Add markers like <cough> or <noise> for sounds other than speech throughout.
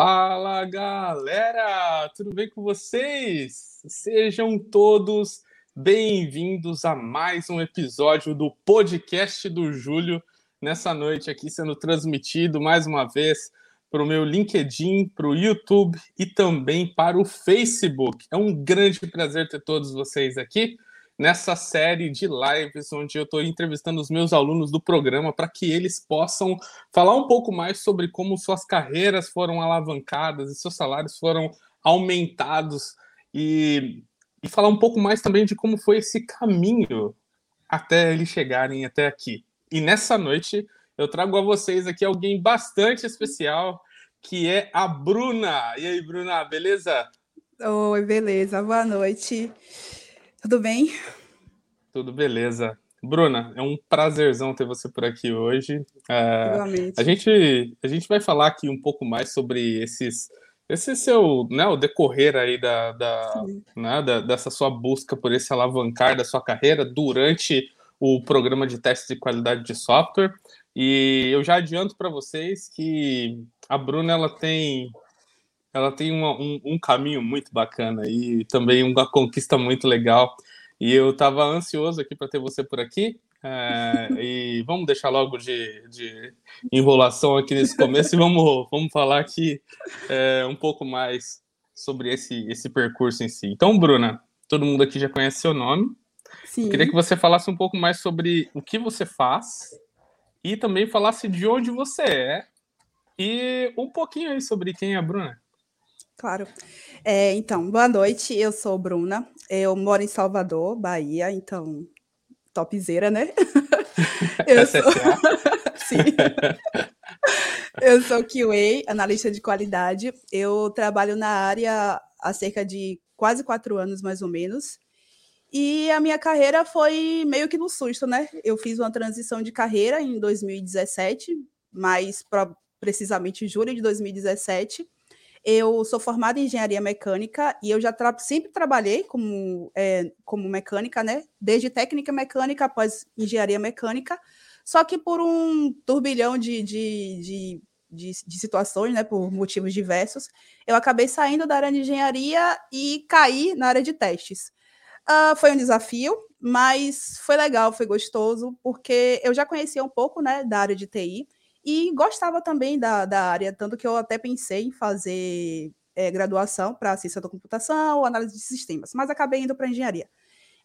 Fala galera, tudo bem com vocês? Sejam todos bem-vindos a mais um episódio do podcast do Júlio. Nessa noite aqui sendo transmitido mais uma vez para o meu LinkedIn, para o YouTube e também para o Facebook. É um grande prazer ter todos vocês aqui nessa série de lives onde eu estou entrevistando os meus alunos do programa para que eles possam falar um pouco mais sobre como suas carreiras foram alavancadas e seus salários foram aumentados e, e falar um pouco mais também de como foi esse caminho até eles chegarem até aqui. E nessa noite eu trago a vocês aqui alguém bastante especial, que é a Bruna. E aí, Bruna, beleza? Oi, beleza. Boa noite. Tudo bem? Tudo beleza. Bruna, é um prazerzão ter você por aqui hoje. É, a gente a gente vai falar aqui um pouco mais sobre esses esse seu, né, o decorrer aí da, da, né, da, dessa sua busca por esse alavancar da sua carreira durante o programa de teste de qualidade de software. E eu já adianto para vocês que a Bruna ela tem ela tem uma, um, um, caminho muito bacana e também uma conquista muito legal. E eu estava ansioso aqui para ter você por aqui. É, e vamos deixar logo de, de, enrolação aqui nesse começo e vamos, vamos falar aqui é, um pouco mais sobre esse, esse percurso em si. Então, Bruna, todo mundo aqui já conhece seu nome. Sim. Queria que você falasse um pouco mais sobre o que você faz e também falasse de onde você é e um pouquinho aí sobre quem é a Bruna. Claro. É, então, boa noite, eu sou Bruna, eu moro em Salvador, Bahia, então, topzera, né? <laughs> eu sou... <laughs> Sim. eu sou QA, analista de qualidade, eu trabalho na área há cerca de quase quatro anos, mais ou menos, e a minha carreira foi meio que no susto, né? Eu fiz uma transição de carreira em 2017, mais precisamente em julho de 2017, eu sou formada em engenharia mecânica e eu já tra sempre trabalhei como, é, como mecânica, né? Desde técnica mecânica após engenharia mecânica. Só que por um turbilhão de, de, de, de, de situações, né? Por motivos diversos, eu acabei saindo da área de engenharia e caí na área de testes. Uh, foi um desafio, mas foi legal, foi gostoso, porque eu já conhecia um pouco né, da área de TI e gostava também da, da área, tanto que eu até pensei em fazer é, graduação para ciência da computação análise de sistemas, mas acabei indo para engenharia.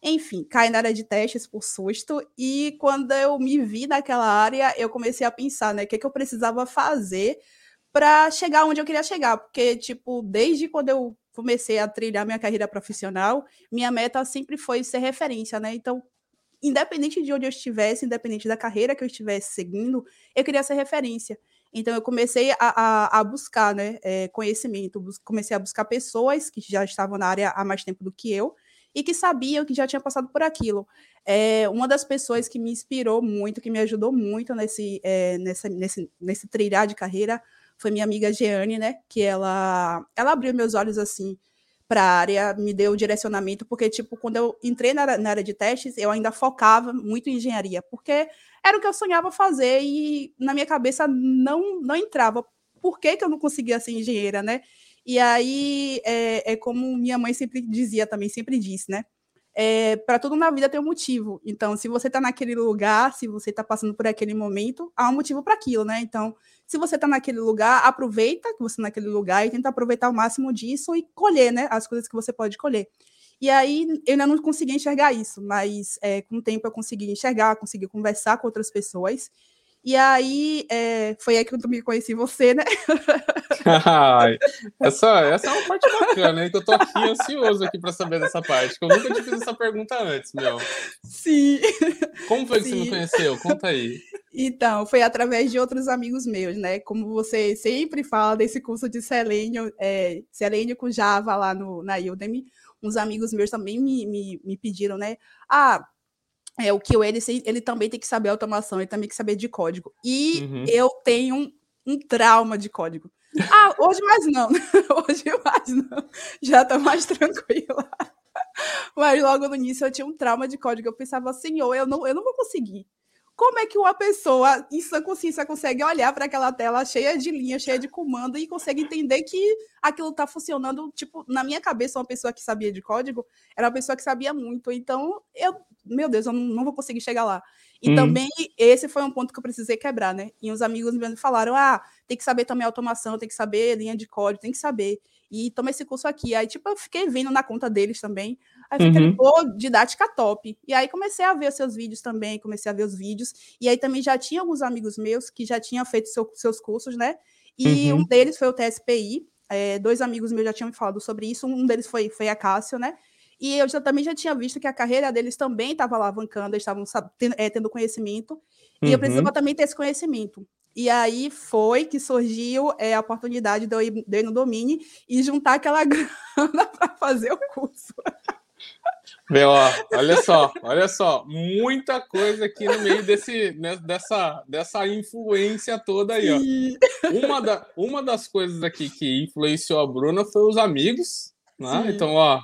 Enfim, caí na área de testes por susto, e quando eu me vi naquela área, eu comecei a pensar, né, o que, que eu precisava fazer para chegar onde eu queria chegar, porque, tipo, desde quando eu comecei a trilhar minha carreira profissional, minha meta sempre foi ser referência, né? Então, independente de onde eu estivesse, independente da carreira que eu estivesse seguindo, eu queria ser referência. Então, eu comecei a, a, a buscar né, é, conhecimento, comecei a buscar pessoas que já estavam na área há mais tempo do que eu e que sabiam que já tinha passado por aquilo. É, uma das pessoas que me inspirou muito, que me ajudou muito nesse, é, nessa, nesse, nesse trilhar de carreira foi minha amiga Jeane, né? Que ela, ela abriu meus olhos assim para a área, me deu direcionamento, porque, tipo, quando eu entrei na, na, área de testes, eu ainda focava muito em engenharia, porque era o que eu sonhava fazer e na minha cabeça não, não entrava. Por que, que eu não conseguia ser engenheira, né? E aí, é, é como minha mãe sempre dizia também, sempre disse, né? É, para tudo na vida tem um motivo. Então, se você está naquele lugar, se você está passando por aquele momento, há um motivo para aquilo, né? Então, se você está naquele lugar, aproveita que você está naquele lugar e tenta aproveitar o máximo disso e colher, né? As coisas que você pode colher. E aí eu ainda não consegui enxergar isso, mas é, com o tempo eu consegui enxergar, consegui conversar com outras pessoas. E aí é, foi aí que eu também conheci você, né? Ai, essa, essa é uma parte bacana, hein? Que eu tô aqui ansioso aqui para saber dessa parte, que eu nunca te fiz essa pergunta antes, meu. Sim. Como foi que Sim. você me conheceu? Conta aí. Então, foi através de outros amigos meus, né? Como você sempre fala desse curso de Selenium, é, Selenium com Java lá no, na Udemy, uns amigos meus também me, me, me pediram, né? Ah, é, o que ele, ele também tem que saber automação, ele também tem que saber de código. E uhum. eu tenho um, um trauma de código. Ah, hoje mais não. <laughs> hoje mais não. Já tô mais <laughs> tranquila. Mas logo no início eu tinha um trauma de código. Eu pensava, senhor, eu não, eu não vou conseguir. Como é que uma pessoa em sã consciência consegue olhar para aquela tela cheia de linha, cheia de comando e consegue entender que aquilo está funcionando? Tipo, na minha cabeça, uma pessoa que sabia de código era uma pessoa que sabia muito. Então, eu, meu Deus, eu não, vou conseguir chegar lá. E uhum. também esse foi um ponto que eu precisei quebrar, né? E os amigos me falaram: ah, tem que saber também automação, tem que saber linha de código, tem que saber. E toma esse curso aqui. Aí, tipo, eu fiquei vendo na conta deles também. Aí eu uhum. pô, didática top. E aí comecei a ver os seus vídeos também, comecei a ver os vídeos. E aí também já tinha alguns amigos meus que já tinham feito seu, seus cursos, né? E uhum. um deles foi o TSPI. É, dois amigos meus já tinham me falado sobre isso. Um deles foi, foi a Cássio, né? E eu já, também já tinha visto que a carreira deles também estava alavancando, eles estavam tendo, é, tendo conhecimento. E eu precisava uhum. também ter esse conhecimento. E aí foi que surgiu é, a oportunidade de eu, ir, de eu ir no Domine e juntar aquela <laughs> grana para fazer o curso. Meu, ó, olha só, olha só, muita coisa aqui no meio desse, né, dessa, dessa influência toda aí, ó. Uma, da, uma das coisas aqui que influenciou a Bruna foi os amigos, né? Sim. Então, ó,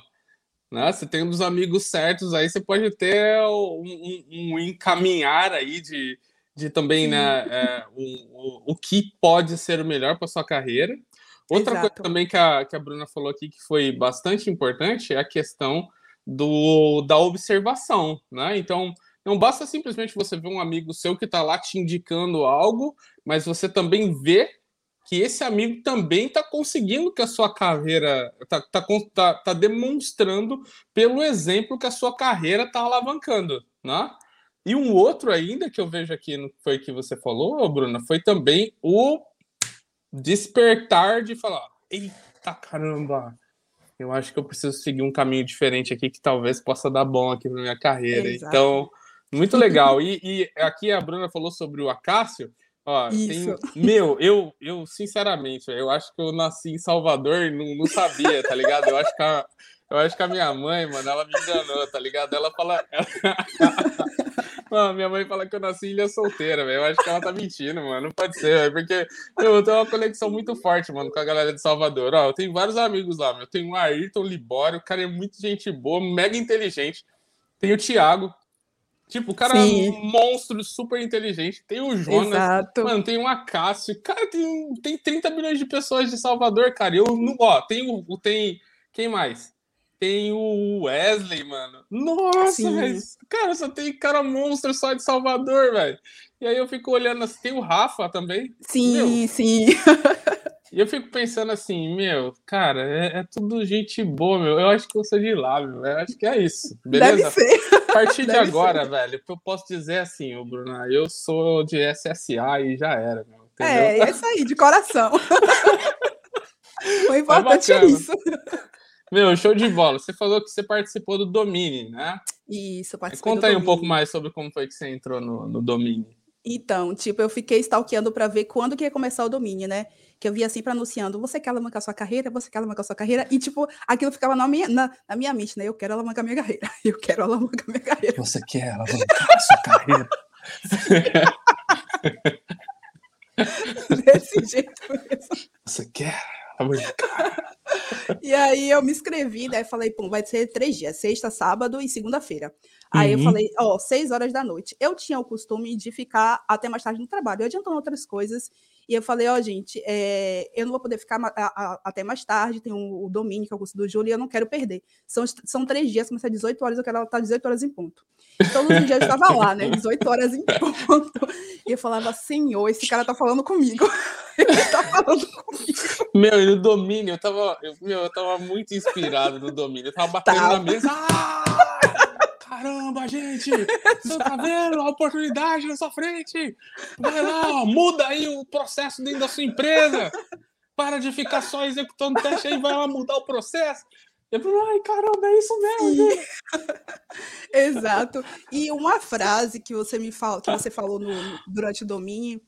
né, você tem os amigos certos aí, você pode ter um, um, um encaminhar aí de, de também, né, é, o, o, o que pode ser o melhor para sua carreira. Outra Exato. coisa também que a, que a Bruna falou aqui que foi bastante importante é a questão do, da observação, né? Então, não basta simplesmente você ver um amigo seu que está lá te indicando algo, mas você também vê que esse amigo também está conseguindo que a sua carreira está tá, tá, tá, demonstrando pelo exemplo que a sua carreira está alavancando, né? E um outro ainda que eu vejo aqui, não foi que você falou, Bruna, foi também o despertar de falar: eita caramba, eu acho que eu preciso seguir um caminho diferente aqui que talvez possa dar bom aqui na minha carreira. Exato. Então, muito legal. E, e, aqui a Bruna falou sobre o Acácio. Ó, tem, <laughs> meu, eu, eu sinceramente, eu acho que eu nasci em Salvador e não, não sabia, tá ligado? Eu acho que a, eu acho que a minha mãe, mano, ela me enganou, tá ligado? Ela fala. <laughs> Mano, <laughs> minha mãe fala que eu nasci em ilha solteira, velho. Eu acho que ela tá mentindo, mano. Não pode ser, véio, porque eu tenho uma conexão muito forte, mano, com a galera de Salvador. Ó, eu tenho vários amigos lá, meu. Eu tenho o Ayrton Libório, o cara é muito gente boa, mega inteligente. Tem o Thiago. Tipo, o cara Sim. é um monstro super inteligente. Tem o Jonas. Exato. Mano, tem o Acácio. Cara, tem, tem 30 milhões de pessoas de Salvador, cara. Eu não. Ó, tem o. Tem. Quem mais? tem o Wesley, mano. Nossa, cara, só tem cara monstro só de Salvador, velho. E aí eu fico olhando assim, tem o Rafa também. Sim, meu. sim. E eu fico pensando assim, meu, cara, é, é, tudo gente boa, meu. Eu acho que eu sou de lá, meu. Eu acho que é isso. Beleza? Deve ser. A partir de agora, ser. velho, eu posso dizer assim, ô Bruna, eu sou de SSA e já era, meu. Entendeu? É, é isso aí, de coração. <laughs> o importante é, é isso. Meu, show de bola. Você falou que você participou do Domini, né? Isso, participei Conta aí um pouco mais sobre como foi que você entrou no, no Domini. Então, tipo, eu fiquei stalkeando para ver quando que ia começar o Domini, né? Que eu via sempre anunciando, você quer alavancar sua carreira? Você quer alavancar sua carreira? E, tipo, aquilo ficava na minha, na, na minha mente, né? Eu quero alavancar minha carreira. <laughs> Eu quero alavancar minha carreira. Você quer alavancar sua carreira? <laughs> Desse jeito mesmo. Você quer <laughs> e aí eu me inscrevi, daí falei, pô, vai ser três dias, sexta, sábado e segunda-feira. Aí uhum. eu falei, ó, seis horas da noite. Eu tinha o costume de ficar até mais tarde no trabalho, eu adiantando outras coisas. E eu falei, ó, oh, gente, é, eu não vou poder ficar a, a, até mais tarde, tem o, o domínio, que é o curso do Júlio, e eu não quero perder. São, são três dias, começa às 18 horas, eu quero estar 18 horas em ponto. Todos os dias eu estava lá, né? <laughs> 18 horas em ponto. E eu falava, senhor, esse cara tá falando comigo. <laughs> Ele tá falando comigo. Meu, e no domínio, eu tava, eu, meu, eu tava muito inspirado no domínio. Eu tava batendo tá. na mesa. Ah! <laughs> Caramba, gente! <laughs> Você tá vendo a oportunidade na sua frente? Vai lá, muda aí o processo dentro da sua empresa. Para de ficar só executando teste aí, vai lá mudar o processo. Eu falei, ai, caramba, é isso mesmo. <laughs> Exato. E uma frase que você me fala, que você falou no, durante o domínio,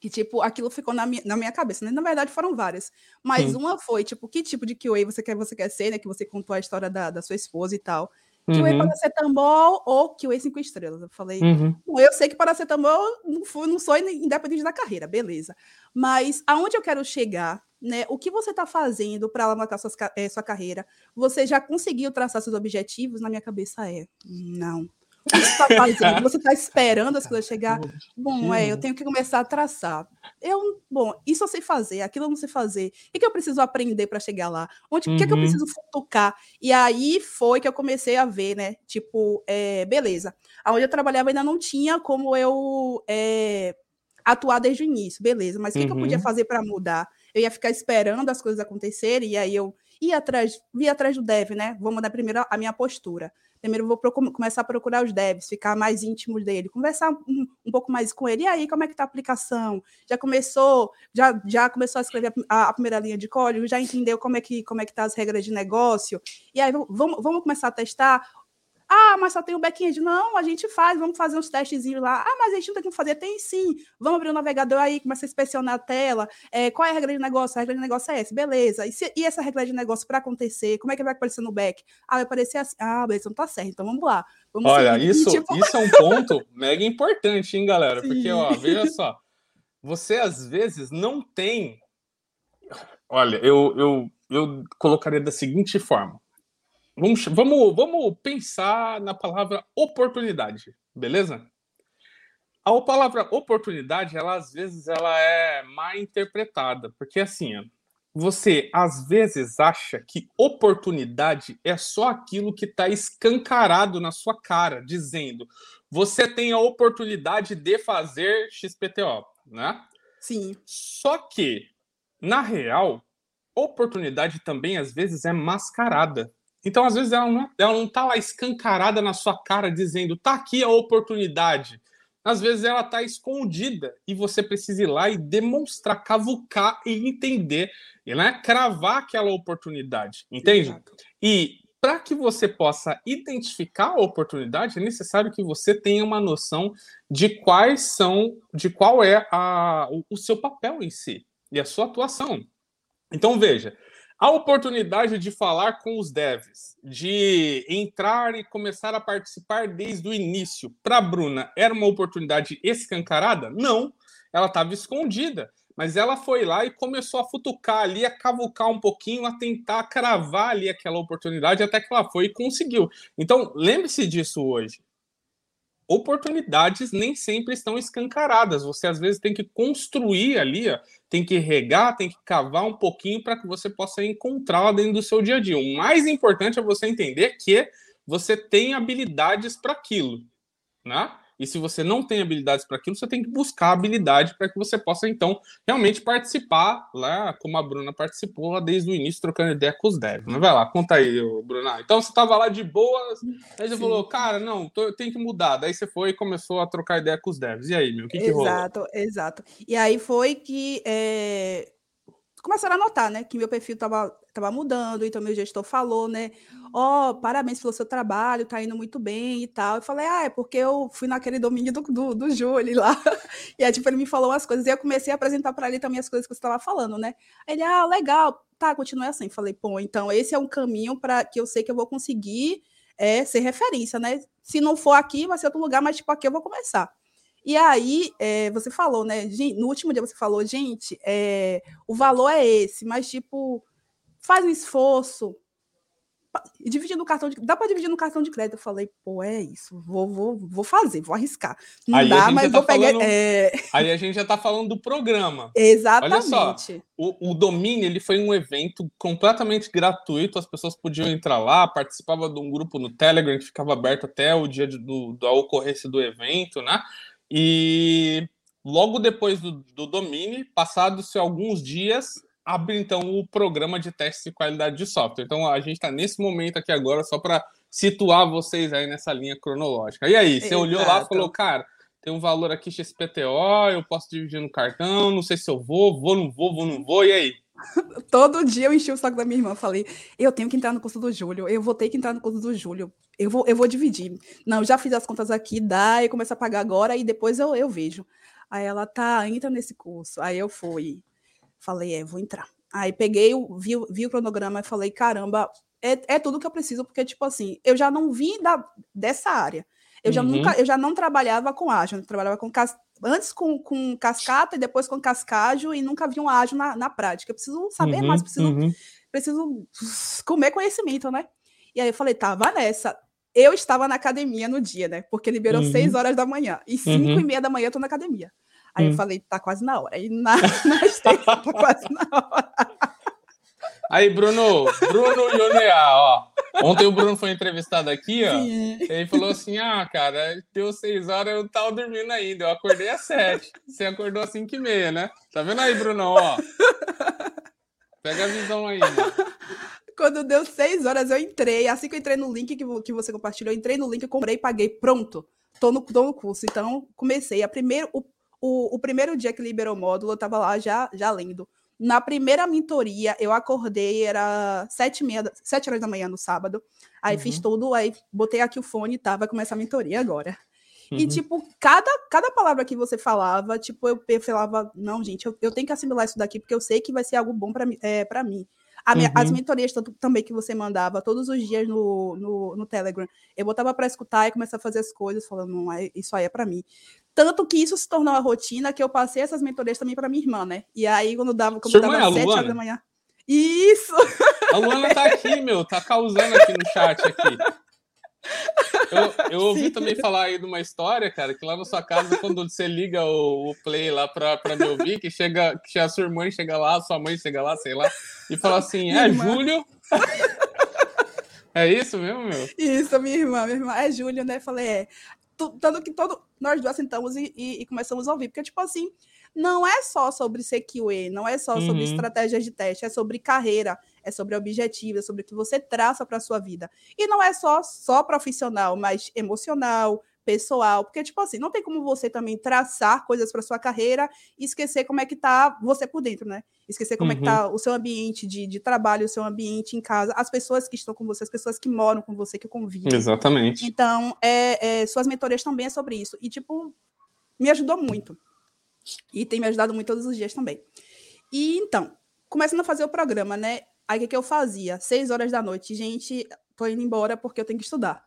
que tipo, aquilo ficou na minha, na minha cabeça, né? Na verdade, foram várias. Mas Sim. uma foi, tipo, que tipo de QA você quer, você quer ser, né? Que você contou a história da, da sua esposa e tal. Uhum. QA paracetamol ou QA cinco estrelas. Eu falei, uhum. eu sei que paracetamol não, fui, não sou independente da carreira, beleza. Mas aonde eu quero chegar, né? O que você está fazendo para alavancar suas, é, sua carreira? Você já conseguiu traçar seus objetivos? Na minha cabeça é não. Que você está fazendo? Você está esperando as <laughs> coisas chegar? Bom, é, eu tenho que começar a traçar. Eu, bom, isso eu sei fazer, aquilo eu não sei fazer. O que, eu preciso aprender para chegar lá? Onde, uhum. O que, que eu uhum. preciso futucar? E aí foi que eu comecei a ver, né? Tipo, é, beleza. Onde eu trabalhava ainda não tinha como eu é, atuar desde o início, beleza. Mas o que, uhum. que eu podia uhum. fazer para mudar? Eu ia ficar esperando as coisas acontecerem, e aí eu ia atrás, via atrás do dev, né? Vou mudar primeiro a minha postura. Primeiro vou começar a procurar os devs, ficar mais íntimos dele, conversar um, um, pouco mais com ele. E aí, como é que tá a aplicação? Já começou, já, já começou a escrever a, a primeira linha de código, já entendeu como é que como é que tá as regras de negócio? E aí vamos, vamos começar a testar ah, mas só tem o back-end. Não, a gente faz, vamos fazer uns testezinhos lá. Ah, mas a gente não tem que fazer. Tem sim. Vamos abrir o navegador aí, começa a inspecionar a tela. É, qual é a regra de negócio? A regra de negócio é essa, beleza. E, se, e essa regra de negócio para acontecer, como é que vai aparecer no back? Ah, vai aparecer assim. Ah, beleza, não tá certo. Então vamos lá. Vamos Olha, seguir. <laughs> isso, tipo... isso é um ponto <laughs> mega importante, hein, galera? Sim. Porque, ó, veja só. Você às vezes não tem. Olha, eu, eu, eu colocaria da seguinte forma Vamos, vamos, vamos pensar na palavra oportunidade, beleza? A palavra oportunidade, ela às vezes ela é mal interpretada, porque assim, você às vezes acha que oportunidade é só aquilo que está escancarado na sua cara, dizendo você tem a oportunidade de fazer XPTO, né? Sim. Só que, na real, oportunidade também às vezes é mascarada. Então, às vezes, ela não, ela não tá lá escancarada na sua cara dizendo, tá aqui a oportunidade. Às vezes ela tá escondida e você precisa ir lá e demonstrar, cavucar e entender, né? cravar aquela oportunidade, entende? Exato. E para que você possa identificar a oportunidade, é necessário que você tenha uma noção de quais são, de qual é a, o, o seu papel em si e a sua atuação. Então, veja, a oportunidade de falar com os devs, de entrar e começar a participar desde o início, para a Bruna, era uma oportunidade escancarada? Não, ela estava escondida. Mas ela foi lá e começou a futucar ali, a cavucar um pouquinho, a tentar cravar ali aquela oportunidade, até que ela foi e conseguiu. Então, lembre-se disso hoje oportunidades nem sempre estão escancaradas. Você às vezes tem que construir ali, ó, tem que regar, tem que cavar um pouquinho para que você possa encontrá-la dentro do seu dia a dia. O mais importante é você entender que você tem habilidades para aquilo, né? E se você não tem habilidades para aquilo, você tem que buscar habilidade para que você possa, então, realmente participar lá, como a Bruna participou lá desde o início, trocando ideia com os devs. Mas vai lá, conta aí, Bruna. Então você estava lá de boas, aí você Sim. falou, cara, não, tô, tem que mudar. Daí você foi e começou a trocar ideia com os devs. E aí, meu, o que, que rolou? Exato, exato. E aí foi que é... começaram a notar, né, que meu perfil estava tava mudando, então meu gestor falou, né, ó, oh, parabéns pelo seu trabalho, tá indo muito bem e tal. Eu falei, ah, é porque eu fui naquele domingo do, do, do Júlio lá. <laughs> E aí, tipo, ele me falou as coisas e eu comecei a apresentar para ele também as coisas que você estava falando, né? Ele, ah, legal, tá, continue assim. Falei, pô, então esse é um caminho para que eu sei que eu vou conseguir é, ser referência, né? Se não for aqui, vai ser outro lugar, mas tipo, aqui eu vou começar. E aí, é, você falou, né? No último dia você falou, gente, é, o valor é esse, mas tipo, faz um esforço, dividir no cartão de dá para dividir no cartão de crédito. Eu falei, pô, é isso, vou, vou, vou fazer, vou arriscar. Não aí dá, mas tá vou falando, pegar. É... Aí a gente já está falando do programa. Exatamente. <laughs> Olha só, o, o domínio ele foi um evento completamente gratuito, as pessoas podiam entrar lá, participava de um grupo no Telegram que ficava aberto até o dia de, do, da ocorrência do evento, né? E logo depois do, do domínio, passados alguns dias, abre então o programa de teste de qualidade de software. Então a gente está nesse momento aqui agora só para situar vocês aí nessa linha cronológica. E aí, você Exato. olhou lá e falou, cara, tem um valor aqui XPTO, eu posso dividir no cartão, não sei se eu vou, vou, não vou, vou, não vou, e aí? <laughs> Todo dia eu enchi o saco da minha irmã, falei, eu tenho que entrar no curso do Júlio, eu vou ter que entrar no curso do Júlio, eu vou, eu vou dividir. Não, já fiz as contas aqui, dá, e começo a pagar agora e depois eu, eu vejo. Aí ela, tá, entra nesse curso. Aí eu fui. Falei, é, vou entrar. Aí peguei, vi, vi o cronograma e falei, caramba, é, é tudo que eu preciso, porque, tipo assim, eu já não vim da, dessa área. Eu já, uhum. nunca, eu já não trabalhava com ágil, eu trabalhava com antes com, com cascata e depois com cascágio e nunca vi um ágil na, na prática. Eu preciso saber uhum, mais, preciso, uhum. preciso comer conhecimento, né? E aí eu falei, tá, Vanessa, eu estava na academia no dia, né? Porque liberou uhum. 6 horas da manhã. E 5 uhum. e meia da manhã eu tô na academia. Aí uhum. eu hum. falei, tá quase na hora. Aí na, <laughs> na esteira, tá quase na hora. Aí, Bruno, Bruno Ionea, ó. Ontem o Bruno foi entrevistado aqui, ó. Sim. Ele falou assim: ah, cara, deu seis horas, eu tava dormindo ainda. Eu acordei às sete. Você acordou às cinco e meia, né? Tá vendo aí, Bruno? Ó. Pega a visão aí. Né? Quando deu seis horas, eu entrei. Assim que eu entrei no link que, que você compartilhou, eu entrei no link, eu comprei, paguei, pronto. Tô no, tô no curso. Então, comecei. A primeiro, o, o, o primeiro dia que liberou o módulo, eu tava lá já, já lendo na primeira mentoria, eu acordei, era sete, meia, sete horas da manhã no sábado. Aí uhum. fiz tudo, aí botei aqui o fone, tá? Vai começar a mentoria agora. Uhum. E, tipo, cada, cada palavra que você falava, tipo, eu, eu falava, não, gente, eu, eu tenho que assimilar isso daqui, porque eu sei que vai ser algo bom para é, pra mim. Minha, uhum. As mentorias também que você mandava todos os dias no, no, no Telegram, eu botava para escutar e começar a fazer as coisas, falando, não, isso aí é para mim. Tanto que isso se tornou a rotina que eu passei essas mentorias também para minha irmã, né? E aí, quando dava, quando dava é sete horas da manhã. Isso! A Luana tá aqui, meu, tá causando aqui no chat aqui. Eu, eu ouvi também falar aí de uma história, cara, que lá na sua casa, quando você liga o, o play lá pra, pra me ouvir, que chega, que a sua irmã chega lá, sua mãe chega lá, sei lá, e fala assim: é Júlio. É isso mesmo, meu? Isso, minha irmã, minha irmã é Júlio, né? Falei, é. Tanto que todo, nós duas sentamos e, e, e começamos a ouvir, porque, tipo assim, não é só sobre CQE, não é só sobre uhum. estratégias de teste, é sobre carreira, é sobre objetivos, é sobre o que você traça para a sua vida. E não é só, só profissional, mas emocional, pessoal, porque, tipo assim, não tem como você também traçar coisas para sua carreira e esquecer como é que tá você por dentro, né? Esquecer como uhum. é que tá uhum. o seu ambiente de, de trabalho, o seu ambiente em casa, as pessoas que estão com você, as pessoas que moram com você, que convivem. Exatamente. Então, é, é, suas mentorias também é sobre isso. E, tipo, me ajudou muito. E tem me ajudado muito todos os dias também. E então, começando a fazer o programa, né? Aí o que, que eu fazia? Seis horas da noite, gente, tô indo embora porque eu tenho que estudar.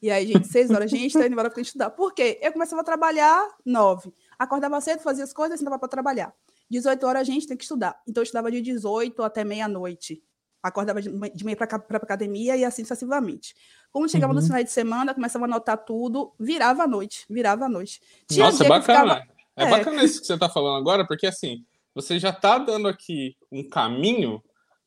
E aí, gente, seis horas, gente, tô indo embora porque eu tenho que estudar. Por quê? Eu começava a trabalhar nove. Acordava cedo, fazia as coisas, sentava para trabalhar. 18 horas, gente tem que estudar. Então, eu estudava de 18 até meia-noite. Acordava de meia para a academia e assim sucessivamente. Quando chegava uhum. no final de semana, começava a anotar tudo, virava a noite, virava a noite. Tinha Nossa, bacana. Ficava... É, é bacana isso que você está falando agora, porque assim, você já está dando aqui um caminho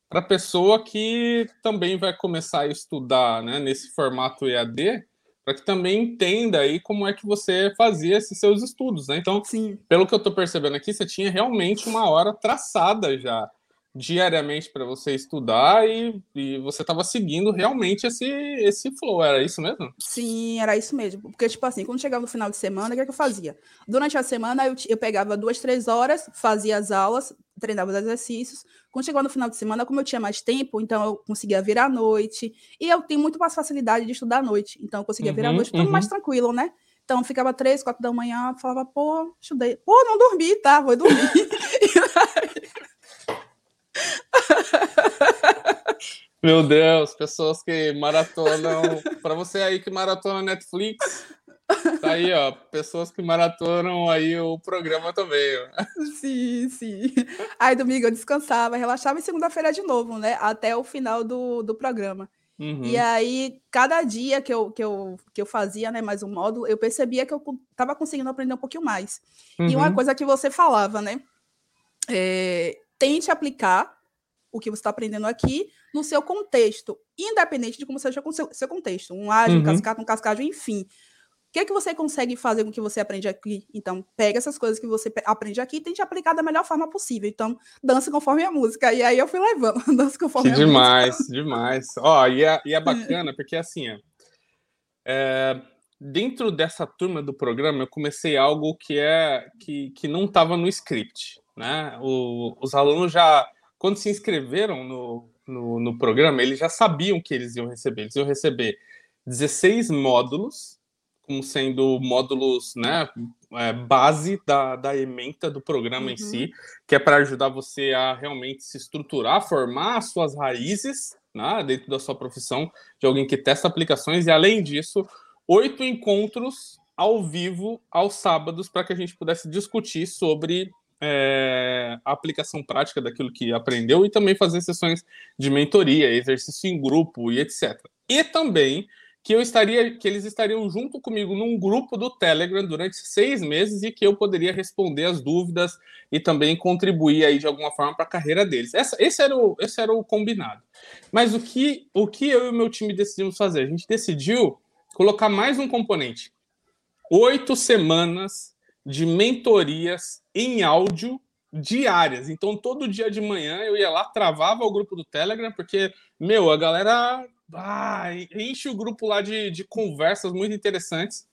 para a pessoa que também vai começar a estudar né, nesse formato EAD, para que também entenda aí como é que você fazia esses seus estudos. Né? Então, Sim. pelo que eu estou percebendo aqui, você tinha realmente uma hora traçada já diariamente para você estudar e, e você estava seguindo realmente esse, esse flow, era isso mesmo? Sim, era isso mesmo. Porque, tipo assim, quando chegava no final de semana, o que, é que eu fazia? Durante a semana, eu, eu pegava duas, três horas, fazia as aulas, treinava os exercícios. Quando chegava no final de semana, como eu tinha mais tempo, então eu conseguia vir à noite. E eu tenho muito mais facilidade de estudar à noite. Então eu conseguia vir à uhum, noite, tudo uhum. mais tranquilo, né? Então ficava três, quatro da manhã, falava, pô, estudei. Pô, não dormi, tá? Vou dormir. <laughs> Meu Deus, pessoas que maratonam. Para você aí que maratona Netflix, tá aí, ó. Pessoas que maratonam aí o programa também, ó. Sim, sim. Aí domingo eu descansava, relaxava e segunda-feira de novo, né? Até o final do, do programa. Uhum. E aí, cada dia que eu, que, eu, que eu fazia né, mais um módulo, eu percebia que eu estava conseguindo aprender um pouquinho mais. Uhum. E uma uhum. coisa que você falava, né? É, tente aplicar o que você está aprendendo aqui no seu contexto, independente de como seja o seu, seu contexto, um ágil, uhum. um cascata, um cascalho, enfim. O que é que você consegue fazer com o que você aprende aqui? Então, pega essas coisas que você aprende aqui e tente aplicar da melhor forma possível. Então, dança conforme a música. E aí eu fui levando, <laughs> dança conforme que a demais, música. Demais, demais. Ó, e é, e é bacana, porque assim, é, é, dentro dessa turma do programa, eu comecei algo que é que, que não estava no script, né? O, os alunos já quando se inscreveram no, no, no, programa, eles já sabiam que eles iam receber. Eles iam receber 16 módulos, como sendo módulos né, é, base da, da ementa do programa uhum. em si, que é para ajudar você a realmente se estruturar, formar as suas raízes né, dentro da sua profissão, de alguém que testa aplicações, e além disso, oito encontros ao vivo aos sábados para que a gente pudesse discutir sobre é, a aplicação prática daquilo que aprendeu e também fazer sessões de mentoria, exercício em grupo e etc. E também que eu estaria, que eles estariam junto comigo num grupo do Telegram durante seis meses e que eu poderia responder as dúvidas e também contribuir aí de alguma forma para a carreira deles. Essa, esse, era o, esse era o combinado. Mas o que, o que eu e o meu time decidimos fazer? A gente decidiu colocar mais um componente. Oito semanas de mentorias em áudio diárias. Então, todo dia de manhã eu ia lá, travava o grupo do Telegram, porque, meu, a galera ah, enche o grupo lá de, de conversas muito interessantes.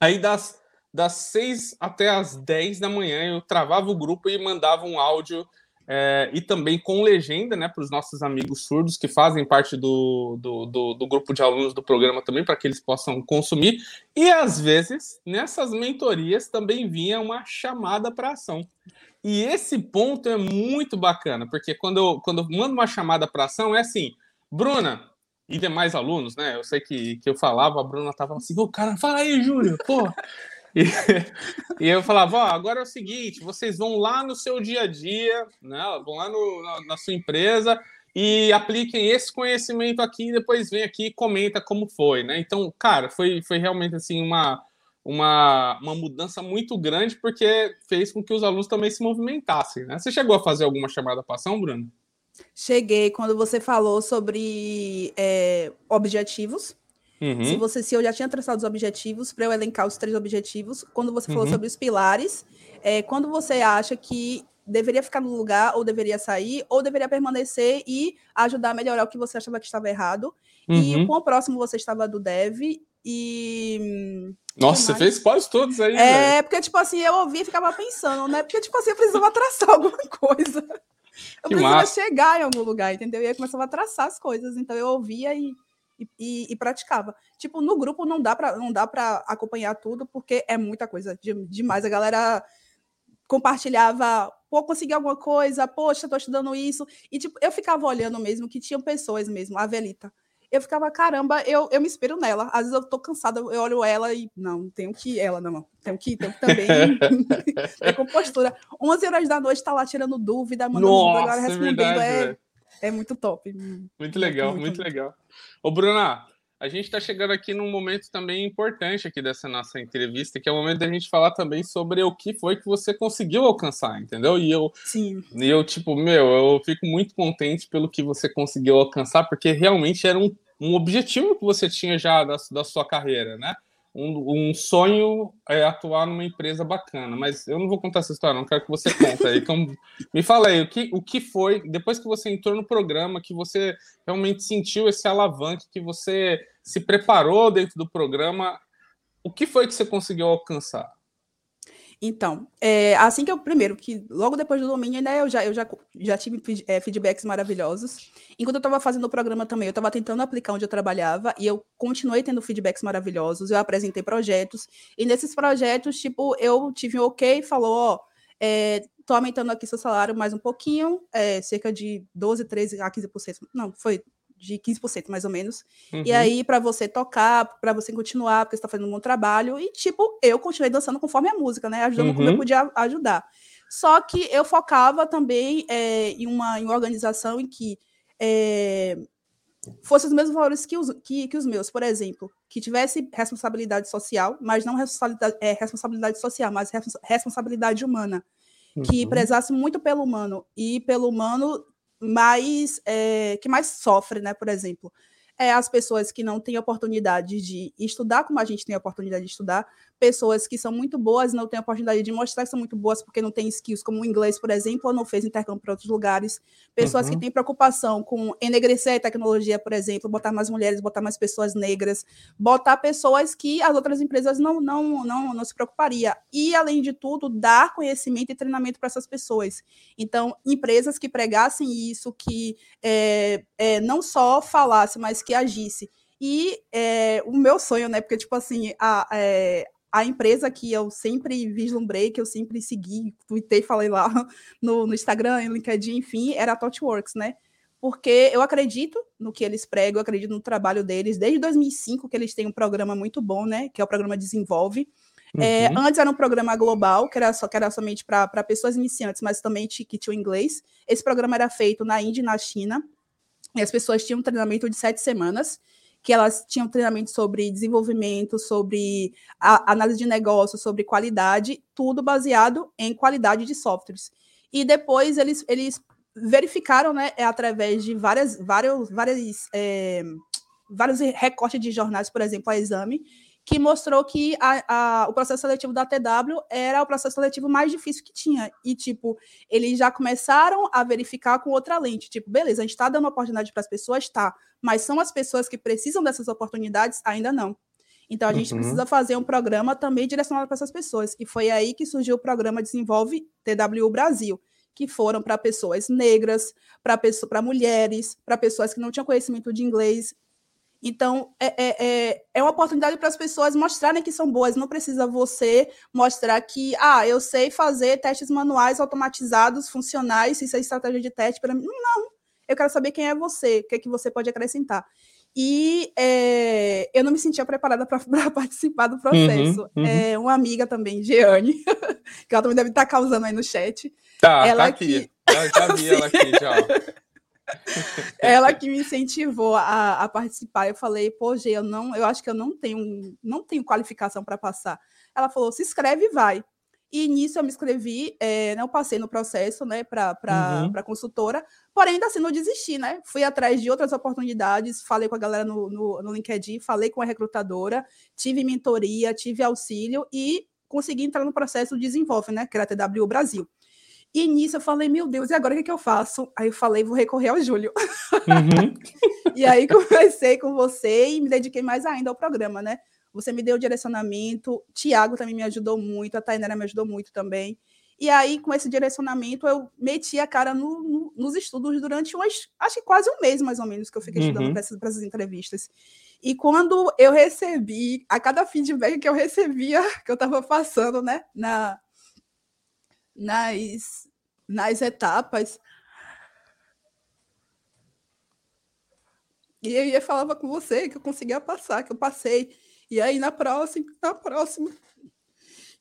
Aí, das, das 6 até as 10 da manhã, eu travava o grupo e mandava um áudio é, e também com legenda, né, para os nossos amigos surdos que fazem parte do, do, do, do grupo de alunos do programa também, para que eles possam consumir. E às vezes, nessas mentorias também vinha uma chamada para ação. E esse ponto é muito bacana, porque quando eu, quando eu mando uma chamada para ação, é assim, Bruna e demais alunos, né? Eu sei que, que eu falava, a Bruna tava assim, ô, cara, fala aí, Júlio, pô. E, <laughs> e, eu falava, ó, agora é o seguinte, vocês vão lá no seu dia a dia, né? Vão lá no, na, na sua empresa e apliquem esse conhecimento aqui e depois vem aqui e comenta como foi, né? Então, cara, foi, foi realmente assim uma uma, uma mudança muito grande, porque fez com que os alunos também se movimentassem. Né? Você chegou a fazer alguma chamada para ação, Bruno? Cheguei quando você falou sobre é, objetivos. Uhum. Se você se eu já tinha traçado os objetivos para eu elencar os três objetivos, quando você falou uhum. sobre os pilares, é, quando você acha que deveria ficar no lugar ou deveria sair ou deveria permanecer e ajudar a melhorar o que você achava que estava errado. Uhum. E o próximo você estava do dev e nossa, você fez quase todos aí. É, véio. porque, tipo assim, eu ouvi e ficava pensando, né? Porque, tipo assim, eu precisava traçar <laughs> alguma coisa. Eu que precisava massa. chegar em algum lugar, entendeu? E aí começava a traçar as coisas. Então eu ouvia e, e, e praticava. Tipo, no grupo não dá para não dá para acompanhar tudo, porque é muita coisa demais. A galera compartilhava, pô, consegui alguma coisa, poxa, tô estudando isso. E, tipo, eu ficava olhando mesmo que tinham pessoas mesmo, a Velita eu ficava, caramba, eu, eu me inspiro nela. Às vezes eu tô cansada, eu olho ela e, não, tenho que ela, não, tenho que tenho que também <laughs> <laughs> ter compostura. 11 horas da noite tá lá tirando dúvida, mandando Nossa, agora é respondendo, é, verdade, é, é, muito top. Muito legal, muito, muito legal. Ô, Bruna, a gente está chegando aqui num momento também importante aqui dessa nossa entrevista, que é o momento da gente falar também sobre o que foi que você conseguiu alcançar, entendeu? E eu, Sim. E eu tipo, meu, eu fico muito contente pelo que você conseguiu alcançar, porque realmente era um um objetivo que você tinha já da, da sua carreira, né? Um, um, sonho é atuar numa empresa bacana, mas eu não vou contar essa história, não quero que você conte aí. Então, me fala aí, o que, o que foi, depois que você entrou no programa, que você realmente sentiu esse alavanque, que você se preparou dentro do programa, o que foi que você conseguiu alcançar? Então, é, assim que eu, primeiro, que logo depois do domínio, né, eu já, eu já, já tive é, feedbacks maravilhosos. Enquanto eu estava fazendo o programa também, eu estava tentando aplicar onde eu trabalhava e eu continuei tendo feedbacks maravilhosos. Eu apresentei projetos e nesses projetos, tipo, eu tive um ok, falou, ó, é, tô aumentando aqui seu salário mais um pouquinho, é, cerca de 12, 13 a 15%. Não, foi de 15% mais ou menos. Uhum. E aí, para você tocar, para você continuar, porque você está fazendo um bom trabalho. E, tipo, eu continuei dançando conforme a música, né? Ajudando uhum. como eu uhum. podia ajudar. Só que eu focava também é, em, uma, em uma organização em que é, fosse os mesmos valores que os, que, que os meus, por exemplo, que tivesse responsabilidade social, mas não responsabilidade, é, responsabilidade social, mas responsabilidade humana, uhum. que prezasse muito pelo humano e pelo humano mais é, que mais sofre, né? Por exemplo, é as pessoas que não têm oportunidade de estudar como a gente tem a oportunidade de estudar, pessoas que são muito boas não têm a oportunidade de mostrar que são muito boas porque não têm skills como o inglês, por exemplo, ou não fez intercâmbio para outros lugares. Pessoas uhum. que têm preocupação com enegrecer a tecnologia, por exemplo, botar mais mulheres, botar mais pessoas negras, botar pessoas que as outras empresas não, não, não, não se preocuparia. E, além de tudo, dar conhecimento e treinamento para essas pessoas. Então, empresas que pregassem isso, que é, é, não só falasse, mas que agisse. E é, o meu sonho, né? Porque, tipo assim, a, é, a empresa que eu sempre vislumbrei, que eu sempre segui, tuitei, falei lá <laughs> no, no Instagram, no LinkedIn, enfim, era a ThoughtWorks, né? Porque eu acredito no que eles pregam, eu acredito no trabalho deles. Desde 2005 que eles têm um programa muito bom, né? Que é o programa Desenvolve. É, uhum. É, antes era um programa global, que era, só, que era somente para pessoas iniciantes, mas também que tinham inglês. Esse programa era feito na Índia e na China. E as pessoas tinham um treinamento de sete semanas. Que elas tinham treinamento sobre desenvolvimento, sobre análise de negócio, sobre qualidade, tudo baseado em qualidade de softwares. E depois eles, eles verificaram, né, é através de várias, várias, várias, é, vários recortes de jornais, por exemplo, a Exame, que mostrou que a, a, o processo seletivo da TW era o processo seletivo mais difícil que tinha. E, tipo, eles já começaram a verificar com outra lente. Tipo, beleza, a gente está dando oportunidade para as pessoas? Tá. Mas são as pessoas que precisam dessas oportunidades? Ainda não. Então, a gente uhum. precisa fazer um programa também direcionado para essas pessoas. E foi aí que surgiu o programa Desenvolve TWU Brasil, que foram para pessoas negras, para mulheres, para pessoas que não tinham conhecimento de inglês, então, é, é, é, é uma oportunidade para as pessoas mostrarem que são boas. Não precisa você mostrar que, ah, eu sei fazer testes manuais automatizados, funcionais, isso é estratégia de teste para mim. Não, eu quero saber quem é você, o que é que você pode acrescentar. E é, eu não me sentia preparada para <laughs> participar do processo. Uhum, uhum. É, uma amiga também, Jeane, <laughs> que ela também deve estar causando aí no chat. Tá, ela tá aqui. Que... Já, já vi <laughs> ela aqui, já. Ela que me incentivou a, a, participar. Eu falei, pô, Gê, eu não, eu acho que eu não tenho, não tenho qualificação para passar. Ela falou, se inscreve e vai. E nisso eu me inscrevi, é, não passei no processo, né, para uhum. consultora, porém ainda assim não desisti, né? Fui atrás de outras oportunidades, falei com a galera no, no, no LinkedIn, falei com a recrutadora, tive mentoria, tive auxílio e consegui entrar no processo de desenvolve, né, que era a TW Brasil. E nisso eu falei, meu Deus, e agora o que, que eu faço? Aí eu falei, vou recorrer ao Júlio. Uhum. <laughs> e aí conversei com você e me dediquei mais ainda ao programa, né? Você me deu o direcionamento, Tiago também me ajudou muito, a Tainara me ajudou muito também. E aí, com esse direcionamento, eu meti a cara no, no, nos estudos durante umas, acho que quase um mês, mais ou menos, que eu fiquei uhum. estudando para essas, essas entrevistas. E quando eu recebi, a cada feedback que eu recebia, <laughs> que eu estava passando, né, na, nas, nas etapas. E eu ia falava com você que eu conseguia passar, que eu passei. E aí na próxima, na próxima.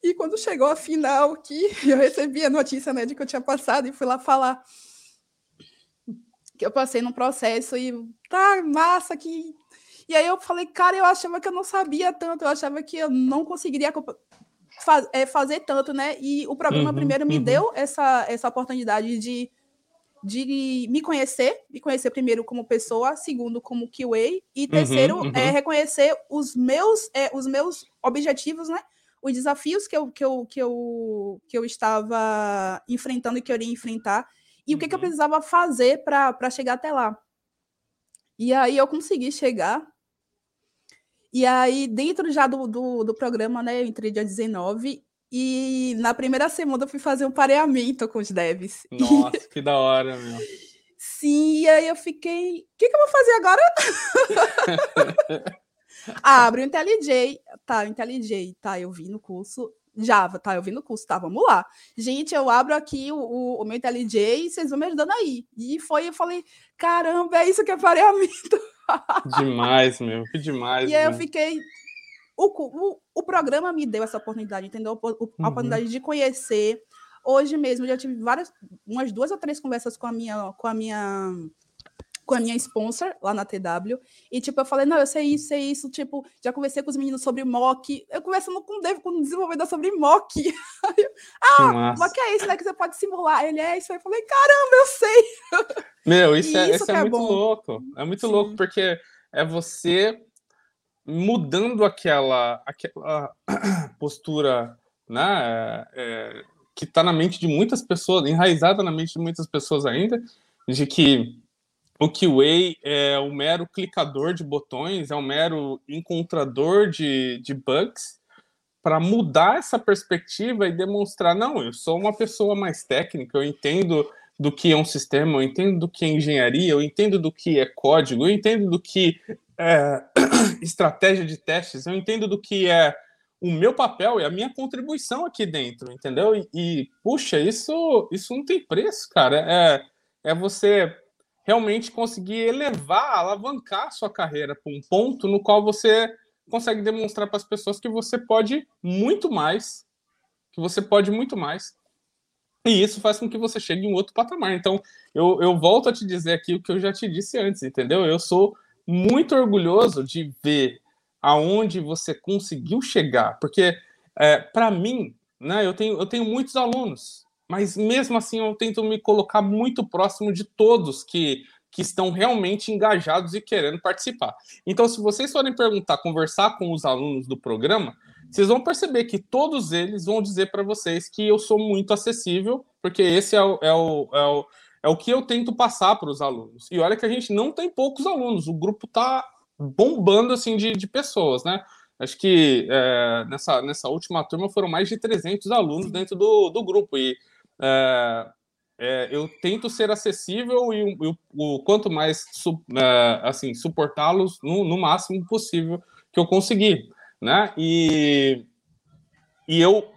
E quando chegou a final, que <laughs> eu recebi a notícia né, de que eu tinha passado e fui lá falar que eu passei no processo e tá massa que e aí eu falei, cara, eu achava que eu não sabia tanto, eu achava que eu não conseguiria faz, é, fazer tanto, né? E o programa uhum, primeiro me uhum. deu essa, essa oportunidade de, de me conhecer, me conhecer primeiro como pessoa, segundo como QA, e uhum, terceiro uhum, é reconhecer os meus, é, os meus objetivos, né? Os desafios que eu, que eu, que eu, que eu estava enfrentando e que eu iria enfrentar, e o que, que eu uhum. precisava fazer para chegar até lá. E aí eu consegui chegar e aí, dentro já do, do, do programa, né, eu entrei dia 19 e na primeira semana eu fui fazer um pareamento com os devs. Nossa, que da hora, meu. <laughs> Sim, e aí eu fiquei, o que, que eu vou fazer agora? <laughs> ah, abre o IntelliJ. Tá, o IntelliJ, tá, eu vi no curso. Java, tá, eu vi no curso, tá, vamos lá. Gente, eu abro aqui o, o, o meu IntelliJ e vocês vão me ajudando aí. E foi, eu falei, caramba, é isso que é pareamento. Demais, meu, que demais. E aí eu fiquei. O, o, o programa me deu essa oportunidade, entendeu? A uhum. oportunidade de conhecer. Hoje mesmo já tive várias, umas duas ou três conversas com a minha, com a minha com a minha sponsor lá na TW. E, tipo, eu falei, não, eu sei isso, sei isso. Tipo, já conversei com os meninos sobre mock. Eu conversando com o com o desenvolvedor sobre mock. <laughs> ah, mock é isso, né? Que você pode simular. Ele é isso. Aí eu falei, caramba, eu sei. <laughs> Meu, isso, é, isso, isso é, é, muito bom. louco. É muito Sim. louco, porque é você mudando aquela, aquela <clears throat> postura, né? É, que está na mente de muitas pessoas, enraizada na mente de muitas pessoas ainda, de que o QA é um mero clicador de botões, é um mero encontrador de, de bugs, para mudar essa perspectiva e demonstrar, não, eu sou uma pessoa mais técnica, eu entendo do que é um sistema, eu entendo do que é engenharia, eu entendo do que é código, eu entendo do que é <clears throat> estratégia de testes, eu entendo do que é o meu papel e a minha contribuição aqui dentro, entendeu? E, e puxa, isso, isso não tem preço, cara. É, é você realmente conseguir elevar, alavancar sua carreira para um ponto no qual você consegue demonstrar para as pessoas que você pode muito mais, que você pode muito mais. E isso faz com que você chegue em outro patamar. Então, eu, eu volto a te dizer aqui o que eu já te disse antes, entendeu? Eu sou muito orgulhoso de ver aonde você conseguiu chegar, porque é, para mim, né, eu tenho, eu tenho muitos alunos, mas mesmo assim eu tento me colocar muito próximo de todos que, que estão realmente engajados e querendo participar. Então, se vocês forem perguntar, conversar com os alunos do programa, vocês vão perceber que todos eles vão dizer para vocês que eu sou muito acessível, porque esse é o, é o, é o, é o que eu tento passar para os alunos. E olha que a gente não tem poucos alunos, o grupo está bombando assim de, de pessoas, né? Acho que é, nessa, nessa última turma foram mais de 300 alunos dentro do, do grupo. E é, é, eu tento ser acessível e, e o, o, quanto mais su, é, assim suportá-los no, no, máximo possível que eu conseguir, né? E, e eu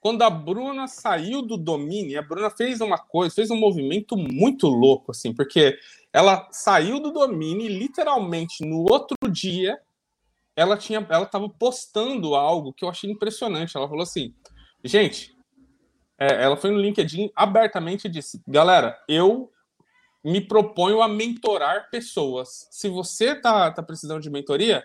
quando a Bruna saiu do domínio, a Bruna fez uma coisa, fez um movimento muito louco, assim, porque ela saiu do domínio e literalmente no outro dia ela tinha, ela estava postando algo que eu achei impressionante. Ela falou assim, gente, é, ela foi no LinkedIn abertamente e disse, galera, eu me proponho a mentorar pessoas. Se você tá, tá precisando de mentoria,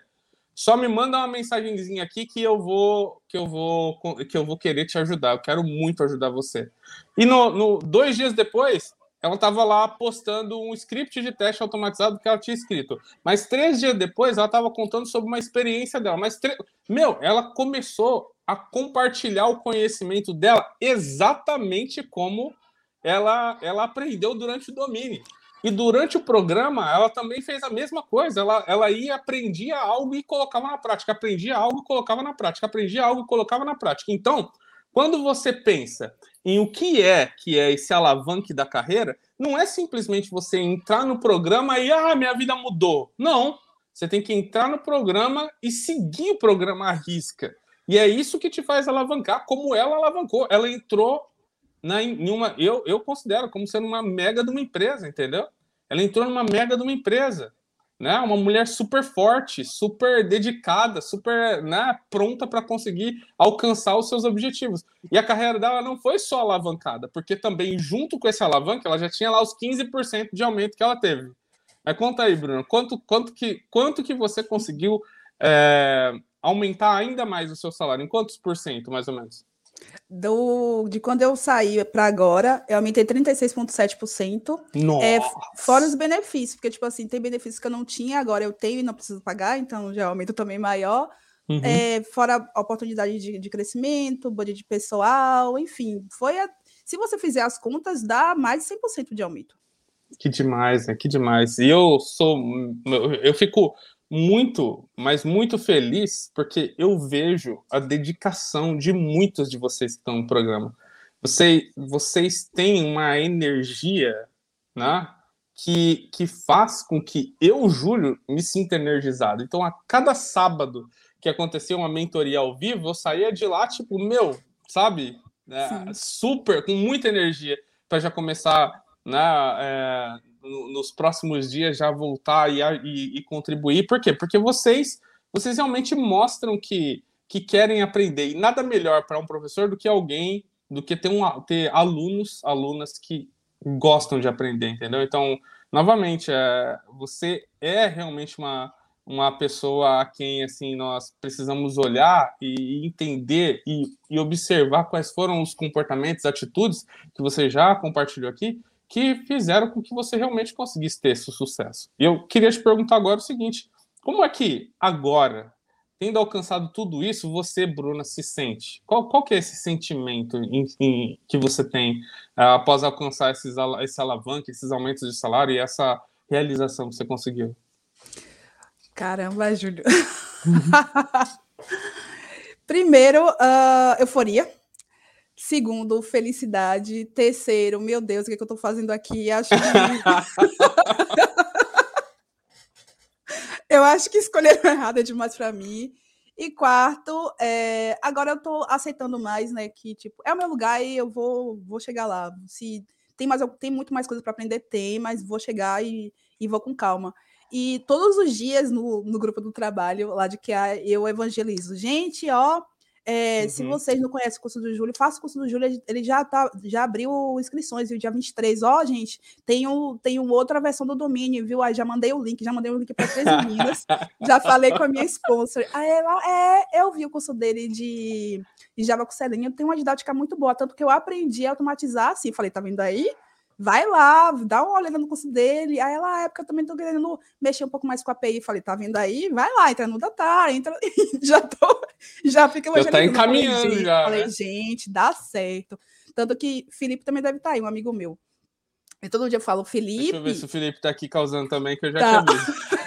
só me manda uma mensagenzinha aqui que eu vou que eu vou que eu vou querer te ajudar. Eu quero muito ajudar você. E no, no dois dias depois, ela estava lá postando um script de teste automatizado que ela tinha escrito. Mas três dias depois, ela estava contando sobre uma experiência dela. Mas tre... meu, ela começou a compartilhar o conhecimento dela exatamente como ela ela aprendeu durante o domínio. E durante o programa, ela também fez a mesma coisa. Ela, ela ia, aprendia algo e colocava na prática. Aprendia algo e colocava na prática. Aprendia algo e colocava na prática. Então, quando você pensa em o que é que é esse alavanque da carreira, não é simplesmente você entrar no programa e, ah, minha vida mudou. Não. Você tem que entrar no programa e seguir o programa à risca. E é isso que te faz alavancar, como ela alavancou. Ela entrou na, em uma. Eu, eu considero como sendo uma mega de uma empresa, entendeu? Ela entrou numa mega de uma empresa. Né? Uma mulher super forte, super dedicada, super né, pronta para conseguir alcançar os seus objetivos. E a carreira dela não foi só alavancada, porque também, junto com esse alavanque, ela já tinha lá os 15% de aumento que ela teve. Mas conta aí, Bruno, quanto, quanto, que, quanto que você conseguiu é, aumentar ainda mais o seu salário? Em quantos por cento, mais ou menos? Do, de quando eu saí para agora, eu aumentei 36,7%. É, fora os benefícios, porque, tipo assim, tem benefícios que eu não tinha, agora eu tenho e não preciso pagar, então já aumento também maior. Uhum. É, fora a oportunidade de, de crescimento, budget de pessoal, enfim, foi a, se você fizer as contas, dá mais de 100% de aumento. Que demais, né? Que demais. E eu sou. Eu fico muito, mas muito feliz porque eu vejo a dedicação de muitos de vocês que estão no programa. Vocês, vocês têm uma energia, né? Que, que faz com que eu, Júlio, me sinta energizado. Então, a cada sábado que acontecia uma mentoria ao vivo, eu saía de lá, tipo, meu, sabe? É, super, com muita energia, para já começar né, é, nos próximos dias já voltar e, e, e, contribuir. Por quê? Porque vocês, vocês realmente mostram que, que querem aprender. E nada melhor para um professor do que alguém, do que ter, um, ter alunos, alunas que gostam de aprender, entendeu? Então, novamente, é, você é realmente uma, uma pessoa a quem assim nós precisamos olhar e entender e, e observar quais foram os comportamentos, atitudes que você já compartilhou aqui que fizeram com que você realmente conseguisse ter esse sucesso. E eu queria te perguntar agora o seguinte: como é que agora, tendo alcançado tudo isso, você, Bruna, se sente? Qual, qual que é esse sentimento em, em, que você tem uh, após alcançar esses, esse alavanque, esses aumentos de salário e essa realização que você conseguiu? Caramba, Júlio. <laughs> Primeiro, uh, euforia Segundo, felicidade. Terceiro, meu Deus, o que, é que eu estou fazendo aqui? Acho que... <laughs> eu acho que escolheram errado é demais para mim. E quarto, é... agora eu estou aceitando mais, né? Que tipo, é o meu lugar e eu vou, vou chegar lá. Se tem mais, tem muito mais coisa para aprender, tem, mas vou chegar e, e vou com calma. E todos os dias no, no grupo do trabalho, lá de que eu evangelizo. Gente, ó, É, uhum. Se vocês não conhecem o curso do Júlio, faça o curso do Júlio, ele já, tá, já abriu inscrições, viu? Dia 23. Ó, oh, gente, tem, um, tem uma outra versão do domínio, viu? Aí já mandei o link, já mandei o link para três meninas, <laughs> já falei com a minha sponsor. Aí ela, é, eu vi o curso dele de, de Java com Selenium, tem uma didática muito boa, tanto que eu aprendi a automatizar assim. Falei, tá vendo aí? Vai lá, dá uma olhada no curso dele. Aí ela, na época, também tô querendo mexer um pouco mais com a API. Falei, tá vendo aí? Vai lá, entra no Data, entra. <laughs> já tô, já fica Já tá encaminhando falei, já. Falei, né? gente, dá certo. Tanto que Felipe também deve estar tá aí, um amigo meu. E todo dia eu falo, Felipe. Deixa eu ver se o Felipe tá aqui causando também, que eu já tá. <laughs>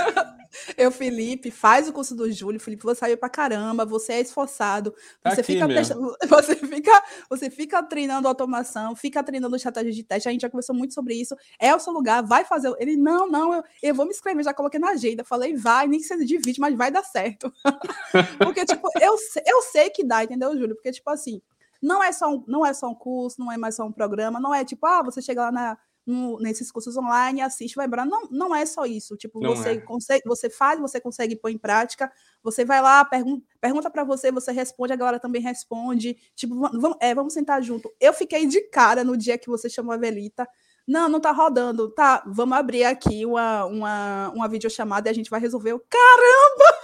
Eu, Felipe, faz o curso do Júlio. Felipe, você saiu pra caramba, você é esforçado. Tá você, fica testando, <laughs> você, fica, você fica treinando automação, fica treinando estratégia de teste. A gente já conversou muito sobre isso. É o seu lugar, vai fazer. Ele, não, não, eu, eu vou me inscrever, já coloquei na agenda. Falei, vai, nem que seja de vídeo, mas vai dar certo. <laughs> Porque, tipo, eu, eu sei que dá, entendeu, Júlio? Porque, tipo assim, não é só um, não é só um curso, não é mais só um programa, não é tipo, ah, você chega lá na no, nesses cursos online, assiste, vai embora. Não, não é só isso. Tipo, não você é. consegue, você faz, você consegue pôr em prática. Você vai lá, pergun pergunta para você, você responde, a galera também responde. Tipo, vamos, é, vamos sentar junto. Eu fiquei de cara no dia que você chamou a Velita. Não, não tá rodando. Tá, vamos abrir aqui uma, uma, uma videochamada e a gente vai resolver. Caramba!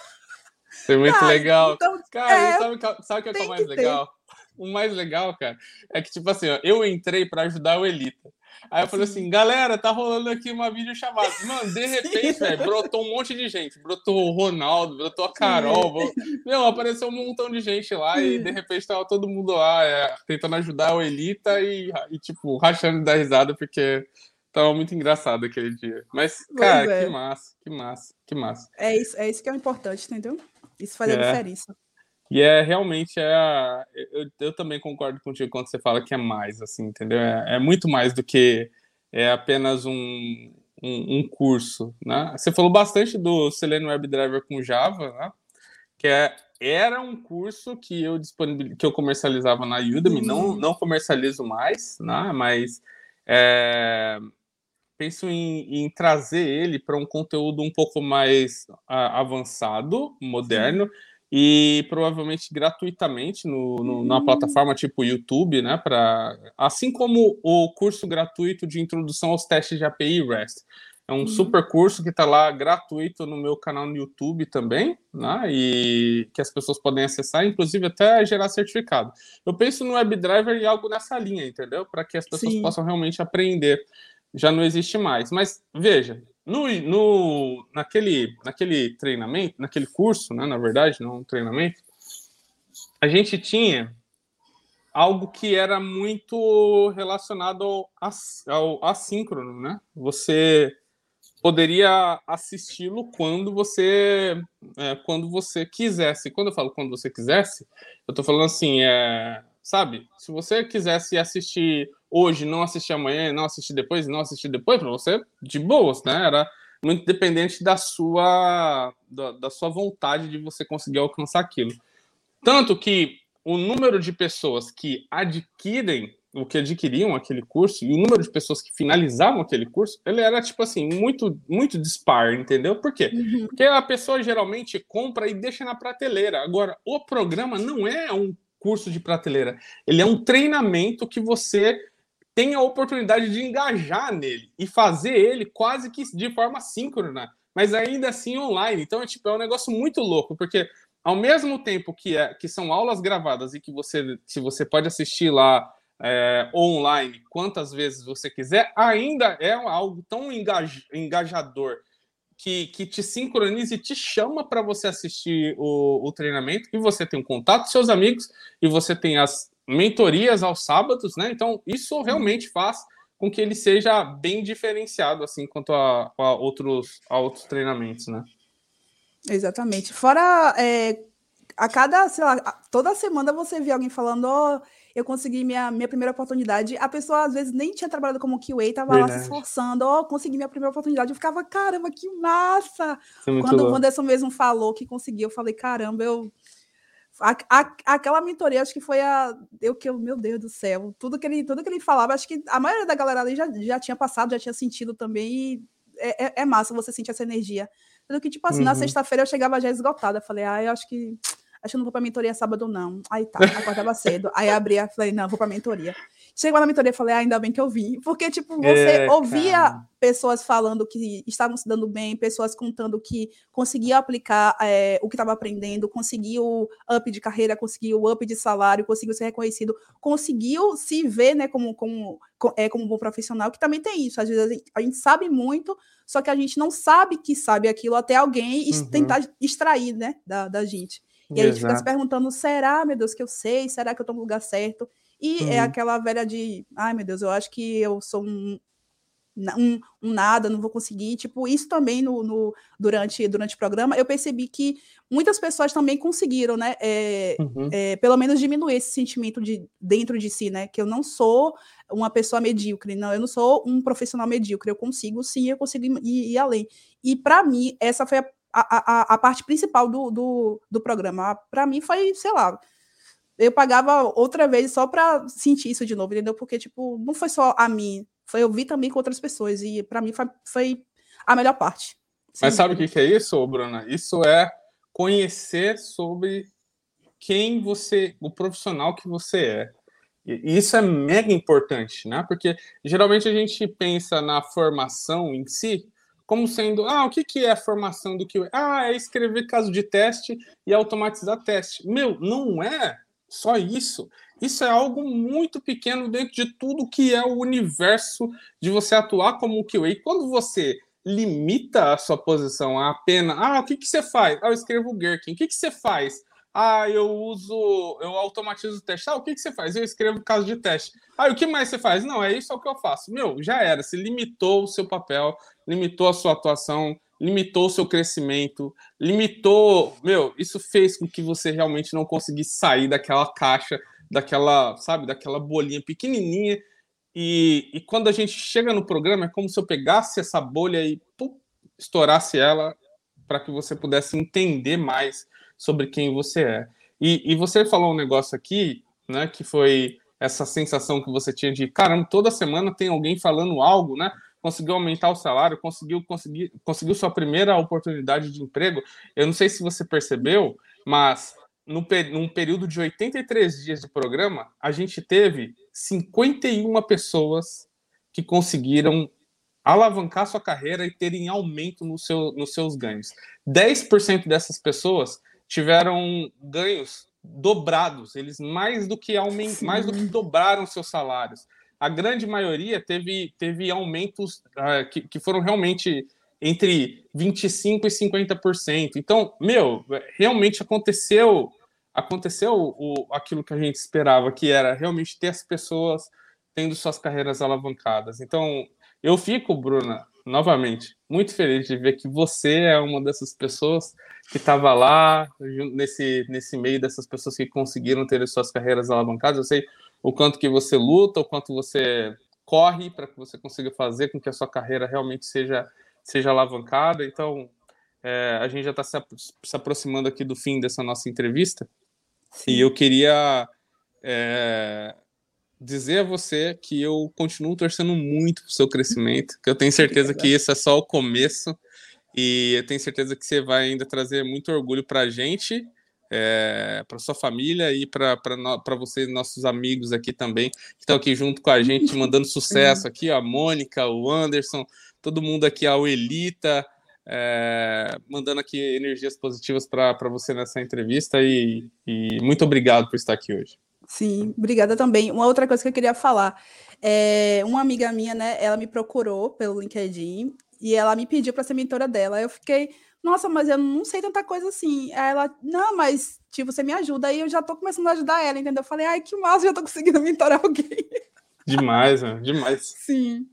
Foi muito cara, legal. Então, cara, é, sabe, sabe o que é, é o mais legal? O mais legal, cara, é que, tipo assim, ó, eu entrei para ajudar o Elita. Aí eu falei assim, galera, tá rolando aqui uma videochamada. Mano, de <laughs> repente, velho, brotou um monte de gente. Brotou o Ronaldo, brotou a Carol. Meu, apareceu um montão de gente lá e de repente tava todo mundo lá é, tentando ajudar o Elita e, e, tipo, rachando da risada porque tava muito engraçado aquele dia. Mas, cara, é. que massa, que massa, que massa. É isso, é isso que é o importante, entendeu? Isso faz é. a diferença. E é realmente é. Eu, eu, também concordo contigo quando você fala que é mais, assim, entendeu? É, é muito mais do que é apenas um, um, um, curso, né? Você falou bastante do Selenium WebDriver com Java, né? Que é, era um curso que eu disponibil... que eu comercializava na Udemy, uhum. não, não comercializo mais, né? Mas é, penso em, em, trazer ele para um conteúdo um pouco mais uh, avançado, moderno. Sim e provavelmente gratuitamente no, no, na plataforma tipo YouTube, né? Pra, assim como o curso gratuito de introdução aos testes de API REST. É um uhum. super curso que está lá gratuito no meu canal no YouTube também, né? E que as pessoas podem acessar, inclusive até gerar certificado. Eu penso no WebDriver e algo nessa linha, entendeu? Para que as pessoas Sim. possam realmente aprender. Já não existe mais. Mas veja, no, no, naquele, naquele treinamento, naquele curso, né, na verdade, não um treinamento, a gente tinha algo que era muito relacionado ao, ao assíncrono, né? Você poderia assisti-lo quando você é, quando você quisesse. Quando eu falo quando você quisesse, eu estou falando assim, é, sabe? Se você quisesse assistir hoje, não assistir amanhã, não assistir depois, não assistir depois, para você, de boas, né? Era muito dependente da sua, da, da sua vontade de você conseguir alcançar aquilo. Tanto que o número de pessoas que adquirem o que adquiriam aquele curso e o número de pessoas que finalizavam aquele curso, ele era tipo assim, muito muito dispar, entendeu? Por quê? Uhum. Porque a pessoa geralmente compra e deixa na prateleira. Agora, o programa não é um curso de prateleira, ele é um treinamento que você tem a oportunidade de engajar nele e fazer ele quase que de forma síncrona, mas ainda assim online. Então é tipo é um negócio muito louco, porque ao mesmo tempo que é que são aulas gravadas e que você se você pode assistir lá é, online quantas vezes você quiser, ainda é algo tão engaj, engajador que, que te sincroniza e te chama para você assistir o, o treinamento e você tem um contato com seus amigos e você tem as mentorias aos sábados, né? Então, isso realmente faz com que ele seja bem diferenciado, assim, quanto a, a outros, a outros treinamentos, né? Exatamente. Fora, é, a cada, sei lá, toda semana você vê alguém falando, ó, oh, eu consegui minha, minha primeira oportunidade. A pessoa, às vezes, nem tinha trabalhado como QA, tava Verdade. lá se esforçando, ó, oh, consegui minha primeira oportunidade. Eu ficava, caramba, que massa! É Quando louco. o Wanderson mesmo falou que conseguiu, eu falei, caramba, eu a, a, aquela mentoria, acho que foi a. Eu que, meu Deus do céu, tudo que ele, tudo que ele falava, acho que a maioria da galera ali já, já tinha passado, já tinha sentido também. E é, é, é massa você sentir essa energia. Tanto que, tipo assim, uhum. na sexta-feira eu chegava já esgotada. Falei, ah, eu acho que acho que não vou pra mentoria sábado, não. Aí tá, acordava cedo. Aí abria, falei, não, vou pra mentoria. Chegou na mentoria, falei, ah, ainda bem que eu vim. Porque, tipo, você é, ouvia cara. pessoas falando que estavam se dando bem, pessoas contando que conseguiam aplicar é, o que estava aprendendo, conseguiu up de carreira, conseguiu up de salário, conseguiu ser reconhecido, conseguiu se ver, né, como, como, é, como um bom profissional, que também tem isso. Às vezes a gente sabe muito, só que a gente não sabe que sabe aquilo até alguém uhum. tentar extrair, né, da, da gente. E aí a gente fica se perguntando: será, meu Deus, que eu sei? Será que eu estou no lugar certo? E é uhum. é aquela velha de, ai meu Deus, eu acho que eu sou um, um, um nada, não vou conseguir. Tipo, isso também no, no, durante, durante o programa, eu percebi que muitas pessoas também conseguiram, né? É, uhum. é, pelo menos diminuir esse sentimento de dentro de si, né? Que eu não sou uma pessoa medíocre, não, eu não sou um profissional medíocre, eu consigo sim, eu consigo ir, ir além. E para mim, essa foi a, a, a, a parte principal do, do, do programa. Para mim foi, sei lá, eu pagava outra vez só para sentir isso de novo, entendeu? Porque, tipo, não foi só a mim, foi eu vi também com outras pessoas, e para mim foi, foi, a melhor parte. Mas sabe o que, que é isso, Bruna? Isso é conhecer sobre quem você, o profissional que você é. E isso é mega importante, né? Porque geralmente a gente pensa na formação em si como sendo, ah, o que, que é a formação do que? Ah, é escrever caso de teste e automatizar teste. Meu, não é só isso. Isso é algo muito pequeno dentro de tudo que é o universo de você atuar como QA. Quando você limita a sua posição a apenas, ah, o que, que você faz? Ah, eu escrevo Gherkin. O que, que você faz? Ah, eu uso, eu automatizo o teste. Ah, o que, que você faz? Eu escrevo caso de teste. Ah, o que mais você faz? Não, é isso é o que eu faço. Meu, já era. Você limitou o seu papel, limitou a sua atuação, limitou o seu crescimento, limitou. Meu, isso fez com que você realmente não conseguisse sair daquela caixa, daquela, sabe, daquela bolinha pequenininha. E, e quando a gente chega no programa, é como se eu pegasse essa bolha e pum, estourasse ela para que você pudesse entender mais sobre quem você é. E, e você falou um negócio aqui, né, que foi essa sensação que você tinha de, caramba, toda semana tem alguém falando algo, né? Conseguiu aumentar o salário, conseguiu, conseguir, conseguiu sua primeira oportunidade de emprego. Eu não sei se você percebeu, mas no, num período de 83 dias de programa, a gente teve 51 pessoas que conseguiram alavancar sua carreira e terem aumento no seu, nos seus ganhos. 10% dessas pessoas tiveram ganhos dobrados, eles mais do que aument, mais do que dobraram seus salários a grande maioria teve, teve aumentos uh, que, que foram realmente entre 25% e 50%. Então, meu, realmente aconteceu aconteceu o, aquilo que a gente esperava, que era realmente ter as pessoas tendo suas carreiras alavancadas. Então, eu fico, Bruna, novamente, muito feliz de ver que você é uma dessas pessoas que estava lá, nesse, nesse meio dessas pessoas que conseguiram ter as suas carreiras alavancadas. Eu sei o quanto que você luta, o quanto você corre para que você consiga fazer com que a sua carreira realmente seja, seja alavancada. Então, é, a gente já está se, se, aproximando aqui do fim dessa nossa entrevista Sim. e eu queria é, dizer a você que eu continuo torcendo muito para o seu crescimento, que eu tenho certeza que isso é só o começo e eu tenho certeza que você vai ainda trazer muito orgulho para a gente é, para sua família e para vocês, nossos amigos aqui também, que estão aqui junto com a gente, mandando <laughs> sucesso aqui, a Mônica, o Anderson, todo mundo aqui, a Elita, é, mandando aqui energias positivas para você nessa entrevista e, e muito obrigado por estar aqui hoje. Sim, obrigada também. Uma outra coisa que eu queria falar, é, uma amiga minha, né, ela me procurou pelo LinkedIn e ela me pediu para ser mentora dela. Eu fiquei, nossa, mas eu não sei tanta coisa assim. Aí ela, não, mas, tipo, você me ajuda. Aí eu já tô começando a ajudar ela, entendeu? Eu falei, ai, que massa, já tô conseguindo <laughs> mentorar alguém. Demais, né? Demais. Sim.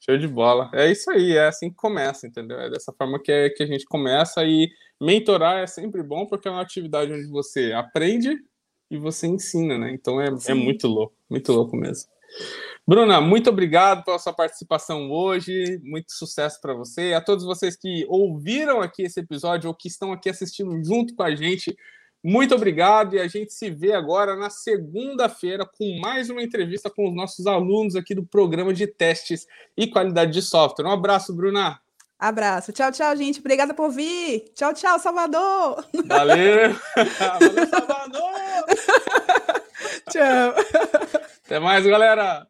Show de bola. É isso aí, é assim que começa, entendeu? É dessa forma que, é, que a gente começa e mentorar é sempre bom porque é uma atividade onde você aprende e você ensina, né? Então é, é muito louco, muito louco mesmo. Bruna, muito obrigado pela sua participação hoje. Muito sucesso para você. A todos vocês que ouviram aqui esse episódio ou que estão aqui assistindo junto com a gente, muito obrigado. E a gente se vê agora na segunda-feira com mais uma entrevista com os nossos alunos aqui do programa de testes e qualidade de software. Um abraço, Bruna. Abraço. Tchau, tchau, gente. Obrigada por vir. Tchau, tchau, Salvador. Valeu. <laughs> Valeu, Salvador. tchau. Até mais, galera.